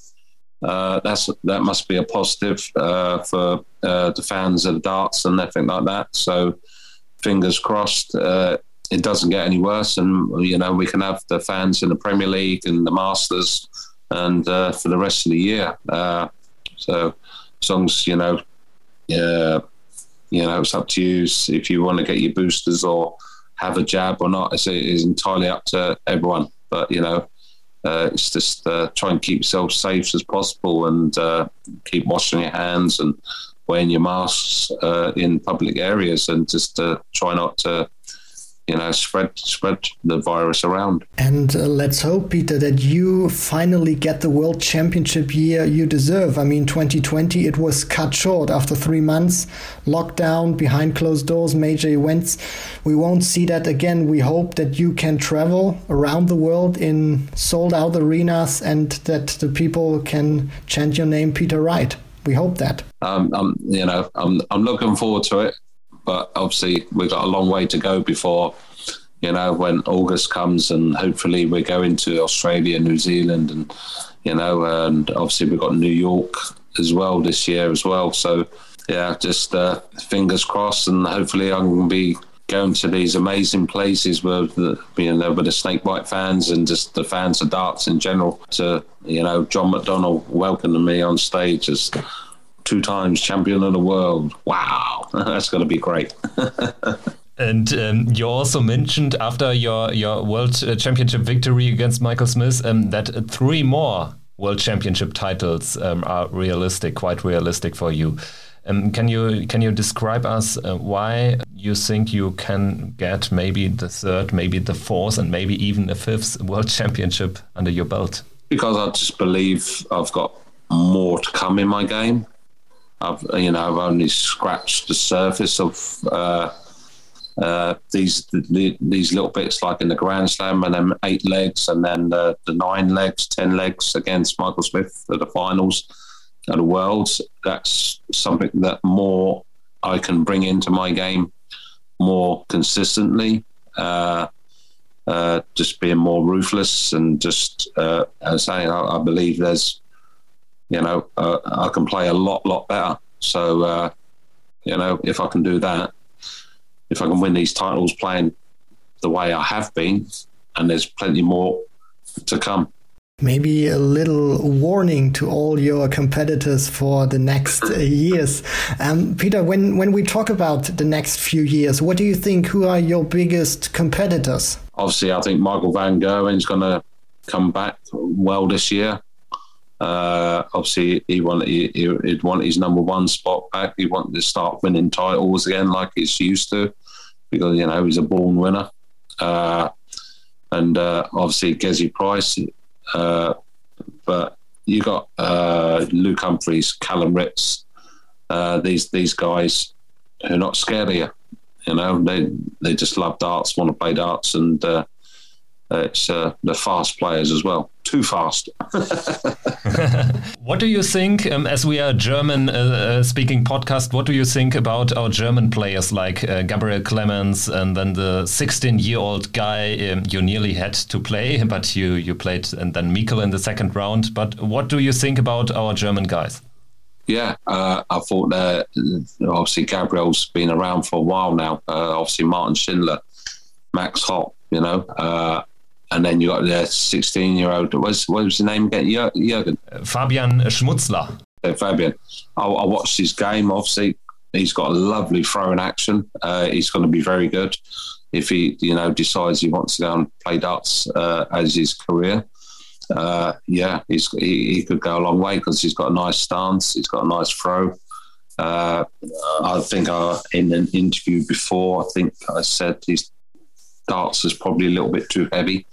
uh, that's that must be a positive for the fans of the darts and everything like that. So fingers crossed it doesn't get any worse, and you know we can have the fans in the Premier League and the Masters, and uh, for the rest of the year. Uh, so, as you know, yeah, you know, it's up to you if you want to get your boosters or have a jab or not. It's, it's entirely up to everyone. But you know, uh, it's just uh, try and keep yourself safe as possible and uh, keep washing your hands and wearing your masks uh, in public areas and just uh, try not to you know spread spread the virus around. And uh, let's hope, Peter, that you finally get the World Championship year you deserve. I mean, 2020 it was cut short after three months, lockdown, behind closed doors, major events. We won't see that again. We hope that you can travel around the world in sold out arenas and that the people can chant your name, Peter Wright. We hope that. Um, I'm, you know, I'm, I'm looking forward to it but obviously we've got a long way to go before you know when August comes and hopefully we're going to Australia, New Zealand, and you know, and obviously we've got New York as well this year as well. So yeah, just uh, fingers crossed, and hopefully I can be going to these amazing places with the, you know with the snakebite fans and just the fans of darts in general. To you know, John McDonnell welcoming me on stage as two times champion of the world. Wow, that's going to be great. And um, you also mentioned after your your World uh, Championship victory against Michael Smith um, that three more World Championship titles um, are realistic, quite realistic for you. Um, can you can you describe us uh, why you think you can get maybe the third, maybe the fourth, and maybe even the fifth World Championship under your belt? Because I just believe I've got more to come in my game. I've you know I've only scratched the surface of uh, uh, these the, these little bits like in the Grand Slam and then eight legs and then the, the nine legs, ten legs against Michael Smith for the finals at the Worlds. That's something that more I can bring into my game more consistently. Uh, uh, just being more ruthless and just uh, as I, I believe there's you know, uh, I can play a lot, lot better. So, uh, you know, if I can do that, if I can win these titles playing the way I have been, and there's plenty more to come. Maybe a little warning to all your competitors for the next years. Um, Peter, when, when we talk about the next few years, what do you think? Who are your biggest competitors? Obviously, I think Michael Van Gerwen's going to come back well this year. Uh, obviously, he wanted he, he'd want his number one spot back. He wanted to start winning titles again, like he's used to, because you know he's a born winner. Uh, and uh, obviously, Gezi Price. Uh, but you got uh, Luke Humphries, Callum Ritz. Uh, these these guys who are not scared of you. You know, they they just love darts, want to play darts, and it's uh, the fast players as well. Too fast. what do you think, um, as we are a German uh, uh, speaking podcast, what do you think about our German players like uh, Gabriel Clemens and then the 16 year old guy um, you nearly had to play, but you, you played, and then Mikkel in the second round. But what do you think about our German guys? Yeah, uh, I thought that obviously Gabriel's been around for a while now. Uh, obviously, Martin Schindler, Max Hopp, you know. Uh, and then you got the 16 year old. What was, what was his name again? Jürgen? Fabian Schmutzler. Uh, Fabian. I, I, watched his game, obviously. He's got a lovely throwing action. Uh, he's going to be very good if he, you know, decides he wants to go and play darts uh, as his career. Uh, yeah, he's, he, he, could go a long way because he's got a nice stance. He's got a nice throw. Uh, I think I, in an interview before, I think I said he's darts is probably a little bit too heavy.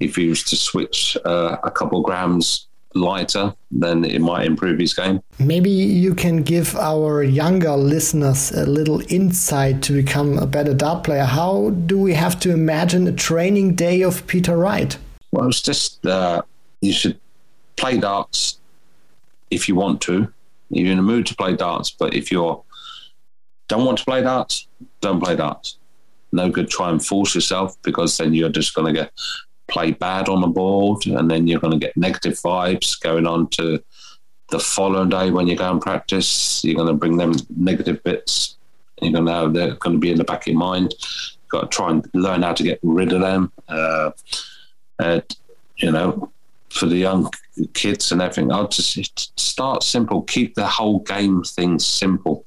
If he was to switch uh, a couple grams lighter, then it might improve his game. Maybe you can give our younger listeners a little insight to become a better dart player. How do we have to imagine a training day of Peter Wright? Well, it's just uh, you should play darts if you want to. You're in a mood to play darts, but if you don't want to play darts, don't play darts. No good try and force yourself because then you're just going to get play bad on the board, and then you're going to get negative vibes going on to the following day when you go and practice. You're going to bring them negative bits. You're going to know they're going to be in the back of your mind. You've got to try and learn how to get rid of them. Uh, you know, for the young kids and everything, I'll just start simple. Keep the whole game thing simple.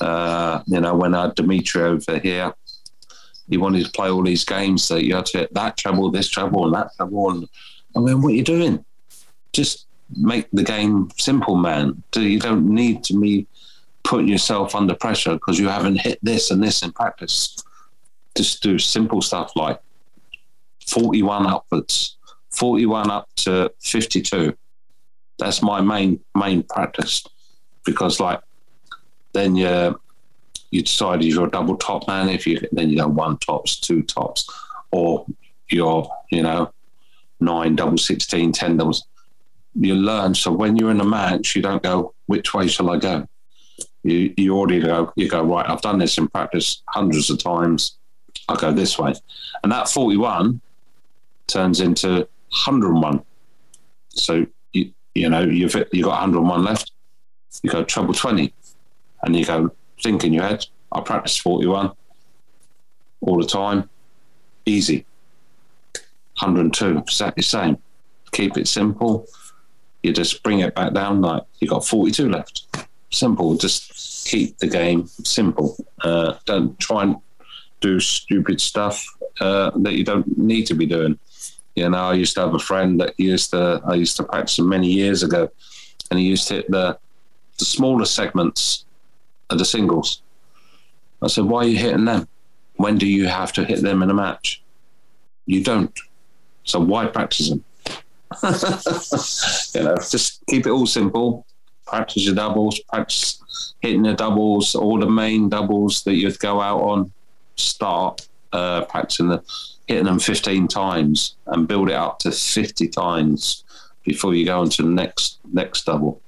Uh, you know, when I had Dimitri over here, he wanted to play all these games that you had to hit that treble, this treble, and that treble. And I mean, what are you doing? Just make the game simple, man. You don't need to be putting yourself under pressure because you haven't hit this and this in practice. Just do simple stuff like 41 upwards, 41 up to 52. That's my main main practice because like then you you decide if you're a double top man, if you then you go one tops, two tops, or you're, you know, nine double 16, 10 doubles. You learn. So when you're in a match, you don't go, which way shall I go? You, you already go, you go, right, I've done this in practice hundreds of times. I'll go this way. And that 41 turns into 101. So, you, you know, you've, you've got 101 left. You go treble 20 and you go think in your head. I practice 41 all the time. Easy. 102, exactly the same. Keep it simple. You just bring it back down like you got 42 left. Simple. Just keep the game simple. Uh, don't try and do stupid stuff uh, that you don't need to be doing. You know, I used to have a friend that used to I used to practice many years ago, and he used to hit the the smaller segments are the singles. I said, why are you hitting them? When do you have to hit them in a match? You don't. So why practice them? you know, just keep it all simple. Practice your doubles, practice hitting the doubles, all the main doubles that you'd go out on. Start uh, practicing the hitting them 15 times and build it up to 50 times before you go into the next next double.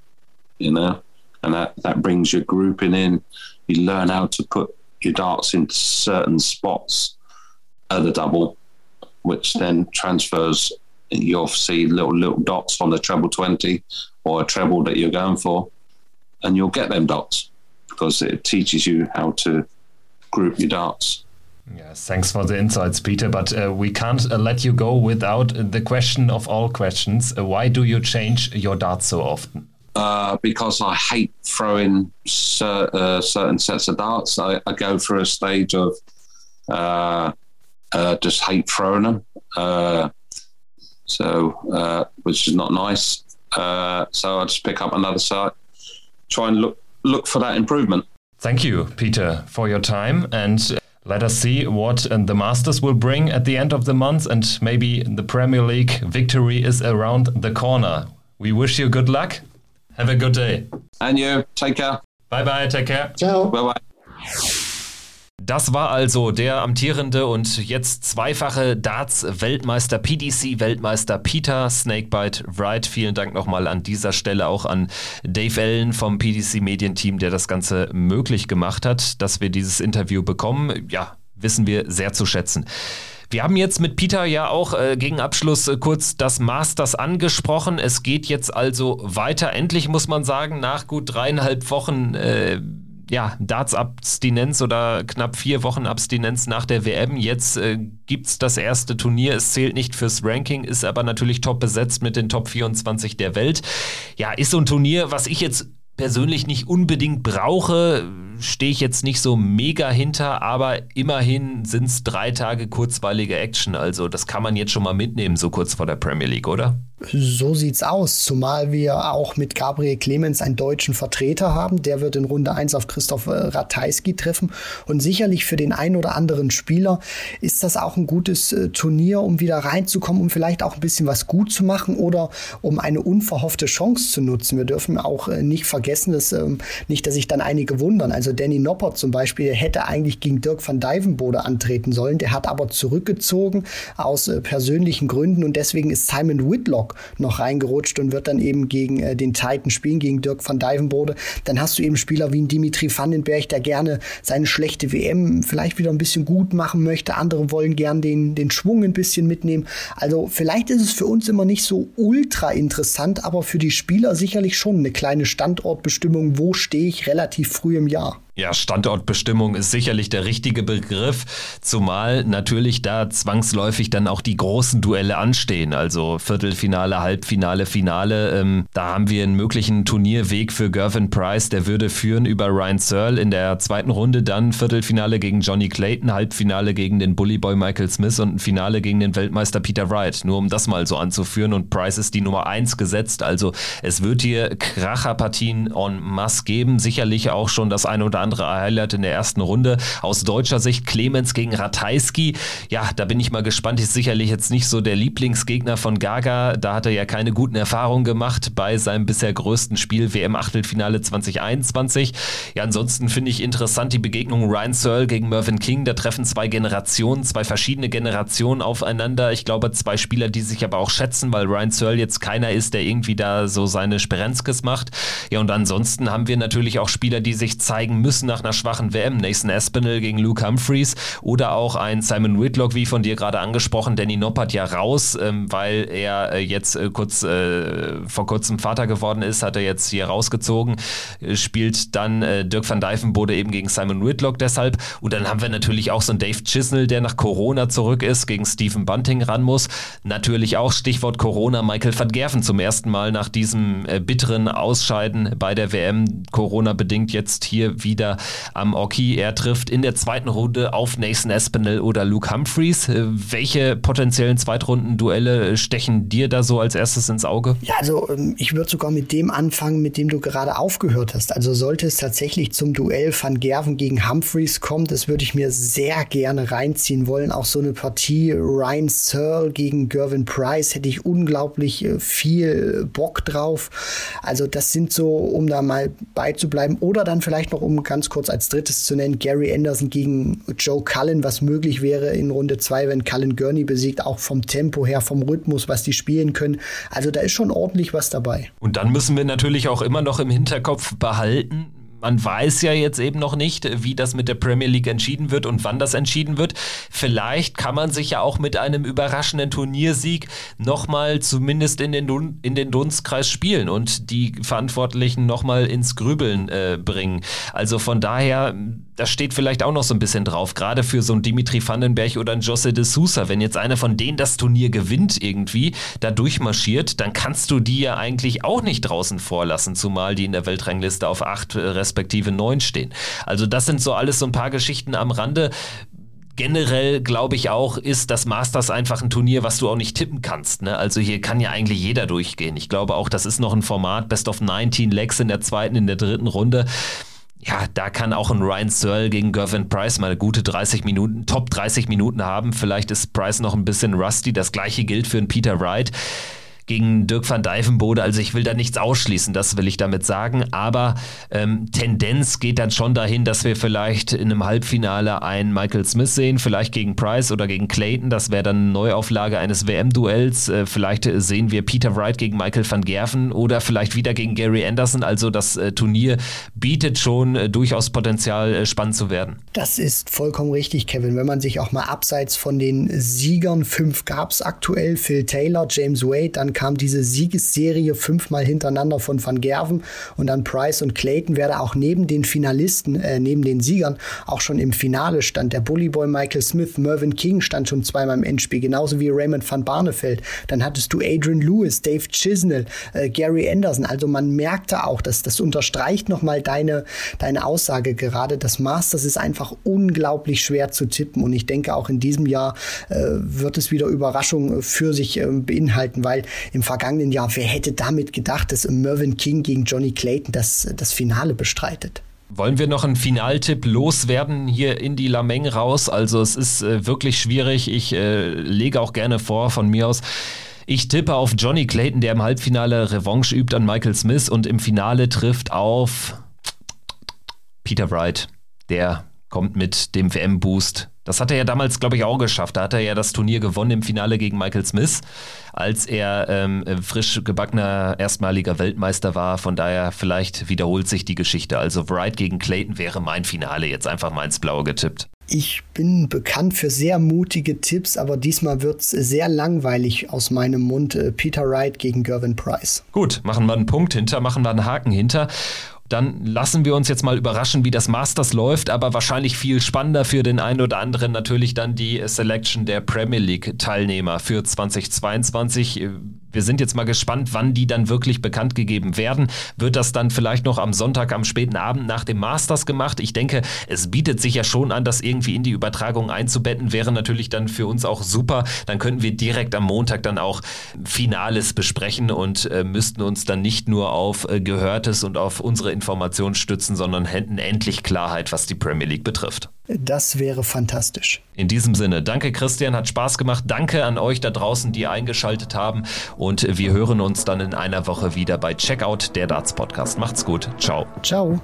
You know, and that, that brings your grouping in. You learn how to put your darts into certain spots at the double, which then transfers. You'll see little little dots on the treble twenty or a treble that you're going for, and you'll get them dots because it teaches you how to group your darts. Yes, thanks for the insights, Peter. But uh, we can't uh, let you go without the question of all questions. Uh, why do you change your darts so often? Uh, because I hate throwing cer- uh, certain sets of darts. I, I, go through a stage of uh, uh just hate throwing them, uh, so which is not nice. so I just pick up another site, try and look look for that improvement. Thank you, Peter, for your time and. Let us see what the Masters will bring at the end of the month, and maybe the Premier League victory is around the corner. We wish you good luck Have a good day. And you. Take care. Bye bye. Take care. Ciao. Bye bye. Das war also der amtierende und jetzt zweifache Darts-Weltmeister, PDC-Weltmeister Peter Snakebite Wright. Vielen Dank nochmal an dieser Stelle auch an Dave Allen vom PDC-Medienteam, der das Ganze möglich gemacht hat, dass wir dieses Interview bekommen. Ja, wissen wir sehr zu schätzen. Wir haben jetzt mit Peter ja auch äh, gegen Abschluss äh, kurz das Masters angesprochen. Es geht jetzt also weiter. Endlich muss man sagen, nach gut dreieinhalb Wochen äh, ja, Darts-Abstinenz oder knapp vier Wochen Abstinenz nach der WM. Jetzt äh, gibt es das erste Turnier. Es zählt nicht fürs Ranking, ist aber natürlich top besetzt mit den Top 24 der Welt. Ja, ist so ein Turnier, was ich jetzt persönlich nicht unbedingt brauche, stehe ich jetzt nicht so mega hinter, aber immerhin sind es drei Tage kurzweilige Action. Also das kann man jetzt schon mal mitnehmen, so kurz vor der Premier League, oder? So sieht's aus, zumal wir auch mit Gabriel Clemens einen deutschen Vertreter haben. Der wird in Runde 1 auf Christoph äh, Ratajski treffen. Und sicherlich für den einen oder anderen Spieler ist das auch ein gutes äh, Turnier, um wieder reinzukommen, um vielleicht auch ein bisschen was gut zu machen oder um eine unverhoffte Chance zu nutzen. Wir dürfen auch äh, nicht vergessen, dass ähm, nicht, dass sich dann einige wundern. Also Danny Noppert zum Beispiel hätte eigentlich gegen Dirk van Dijvenbode antreten sollen. Der hat aber zurückgezogen aus persönlichen Gründen und deswegen ist Simon Whitlock noch reingerutscht und wird dann eben gegen äh, den Titan spielen, gegen Dirk van Dijvenbode. Dann hast du eben Spieler wie Dimitri Vandenberg, der gerne seine schlechte WM vielleicht wieder ein bisschen gut machen möchte. Andere wollen gern den, den Schwung ein bisschen mitnehmen. Also vielleicht ist es für uns immer nicht so ultra interessant, aber für die Spieler sicherlich schon eine kleine Standortbestimmung. Wo stehe ich relativ früh im Jahr? Ja, Standortbestimmung ist sicherlich der richtige Begriff, zumal natürlich da zwangsläufig dann auch die großen Duelle anstehen, also Viertelfinale, Halbfinale, Finale. Ähm, da haben wir einen möglichen Turnierweg für Gervin Price, der würde führen über Ryan Searle in der zweiten Runde, dann Viertelfinale gegen Johnny Clayton, Halbfinale gegen den Bullyboy Michael Smith und ein Finale gegen den Weltmeister Peter Wright. Nur um das mal so anzuführen und Price ist die Nummer eins gesetzt, also es wird hier Kracherpartien en masse geben, sicherlich auch schon das eine oder andere Highlight in der ersten Runde. Aus deutscher Sicht Clemens gegen Ratajski. Ja, da bin ich mal gespannt. Ist sicherlich jetzt nicht so der Lieblingsgegner von Gaga. Da hat er ja keine guten Erfahrungen gemacht bei seinem bisher größten Spiel WM-Achtelfinale 2021. Ja, ansonsten finde ich interessant die Begegnung Ryan Searle gegen Mervyn King. Da treffen zwei Generationen, zwei verschiedene Generationen aufeinander. Ich glaube, zwei Spieler, die sich aber auch schätzen, weil Ryan Searle jetzt keiner ist, der irgendwie da so seine Sperenzkes macht. Ja, und ansonsten haben wir natürlich auch Spieler, die sich zeigen müssen müssen nach einer schwachen WM. Nathan Aspinall gegen Luke Humphreys oder auch ein Simon Whitlock, wie von dir gerade angesprochen. Danny Noppert ja raus, ähm, weil er äh, jetzt äh, kurz äh, vor kurzem Vater geworden ist, hat er jetzt hier rausgezogen. Äh, spielt dann äh, Dirk van Dijvenbode eben gegen Simon Whitlock deshalb. Und dann haben wir natürlich auch so einen Dave Chisnell, der nach Corona zurück ist, gegen Stephen Bunting ran muss. Natürlich auch Stichwort Corona, Michael van Gerven zum ersten Mal nach diesem äh, bitteren Ausscheiden bei der WM, Corona bedingt jetzt hier wieder wieder am Oki. Er trifft in der zweiten Runde auf Nathan Espinel oder Luke Humphreys. Äh, welche potenziellen Zweitrundenduelle stechen dir da so als erstes ins Auge? Ja, also ähm, ich würde sogar mit dem anfangen, mit dem du gerade aufgehört hast. Also sollte es tatsächlich zum Duell Van Gerven gegen Humphreys kommen, das würde ich mir sehr gerne reinziehen wollen. Auch so eine Partie Ryan Searle gegen Gervin Price hätte ich unglaublich äh, viel Bock drauf. Also das sind so, um da mal beizubleiben oder dann vielleicht noch um ganz kurz als drittes zu nennen, Gary Anderson gegen Joe Cullen, was möglich wäre in Runde 2, wenn Cullen Gurney besiegt, auch vom Tempo her, vom Rhythmus, was die spielen können. Also da ist schon ordentlich was dabei. Und dann müssen wir natürlich auch immer noch im Hinterkopf behalten, man weiß ja jetzt eben noch nicht, wie das mit der Premier League entschieden wird und wann das entschieden wird. Vielleicht kann man sich ja auch mit einem überraschenden Turniersieg nochmal zumindest in den, Dun in den Dunstkreis spielen und die Verantwortlichen nochmal ins Grübeln äh, bringen. Also von daher, das steht vielleicht auch noch so ein bisschen drauf, gerade für so einen Dimitri Vandenberg oder einen Jose de Sousa. Wenn jetzt einer von denen das Turnier gewinnt irgendwie, da durchmarschiert, dann kannst du die ja eigentlich auch nicht draußen vorlassen, zumal die in der Weltrangliste auf acht äh, respektive neun stehen. Also das sind so alles so ein paar Geschichten am Rande generell glaube ich auch, ist das Masters einfach ein Turnier, was du auch nicht tippen kannst. Ne? Also hier kann ja eigentlich jeder durchgehen. Ich glaube auch, das ist noch ein Format, Best of 19 Legs in der zweiten, in der dritten Runde. Ja, da kann auch ein Ryan Searle gegen Gervin Price mal eine gute 30 Minuten, Top 30 Minuten haben. Vielleicht ist Price noch ein bisschen rusty. Das gleiche gilt für einen Peter Wright gegen Dirk van Dijvenbode. Also ich will da nichts ausschließen, das will ich damit sagen. Aber ähm, Tendenz geht dann schon dahin, dass wir vielleicht in einem Halbfinale einen Michael Smith sehen, vielleicht gegen Price oder gegen Clayton. Das wäre dann eine Neuauflage eines WM-Duells. Äh, vielleicht sehen wir Peter Wright gegen Michael van Gerven oder vielleicht wieder gegen Gary Anderson. Also das äh, Turnier bietet schon äh, durchaus Potenzial, äh, spannend zu werden. Das ist vollkommen richtig, Kevin. Wenn man sich auch mal abseits von den Siegern, fünf gab es aktuell, Phil Taylor, James Wade, dann kam diese Siegesserie fünfmal hintereinander von Van Gerven und dann Price und Clayton, wer da auch neben den Finalisten, äh, neben den Siegern auch schon im Finale stand. Der Bullyboy Michael Smith, Mervyn King stand schon zweimal im Endspiel, genauso wie Raymond van Barneveld. Dann hattest du Adrian Lewis, Dave Chisnell, äh, Gary Anderson. Also man merkte auch, dass das unterstreicht nochmal deine, deine Aussage gerade. Das Masters ist einfach unglaublich schwer zu tippen und ich denke auch in diesem Jahr äh, wird es wieder Überraschungen für sich äh, beinhalten, weil im vergangenen Jahr. Wer hätte damit gedacht, dass Mervyn King gegen Johnny Clayton das, das Finale bestreitet? Wollen wir noch einen Finaltipp loswerden hier in die Lameng raus? Also es ist äh, wirklich schwierig. Ich äh, lege auch gerne vor von mir aus. Ich tippe auf Johnny Clayton, der im Halbfinale Revanche übt an Michael Smith und im Finale trifft auf Peter Wright. Der kommt mit dem WM-Boost das hat er ja damals, glaube ich, auch geschafft. Da hat er ja das Turnier gewonnen im Finale gegen Michael Smith, als er ähm, frisch gebackener erstmaliger Weltmeister war. Von daher, vielleicht wiederholt sich die Geschichte. Also Wright gegen Clayton wäre mein Finale, jetzt einfach mal ins Blaue getippt. Ich bin bekannt für sehr mutige Tipps, aber diesmal wird es sehr langweilig aus meinem Mund. Äh, Peter Wright gegen Gervin Price. Gut, machen wir einen Punkt hinter, machen wir einen Haken hinter dann lassen wir uns jetzt mal überraschen, wie das Masters läuft, aber wahrscheinlich viel spannender für den einen oder anderen natürlich dann die Selection der Premier League Teilnehmer für 2022 wir sind jetzt mal gespannt, wann die dann wirklich bekannt gegeben werden. Wird das dann vielleicht noch am Sonntag, am späten Abend nach dem Masters gemacht? Ich denke, es bietet sich ja schon an, das irgendwie in die Übertragung einzubetten. Wäre natürlich dann für uns auch super. Dann könnten wir direkt am Montag dann auch Finales besprechen und äh, müssten uns dann nicht nur auf äh, Gehörtes und auf unsere Informationen stützen, sondern hätten endlich Klarheit, was die Premier League betrifft. Das wäre fantastisch. In diesem Sinne, danke Christian, hat Spaß gemacht. Danke an euch da draußen, die eingeschaltet haben. Und wir hören uns dann in einer Woche wieder bei Checkout, der Darts Podcast. Macht's gut. Ciao. Ciao.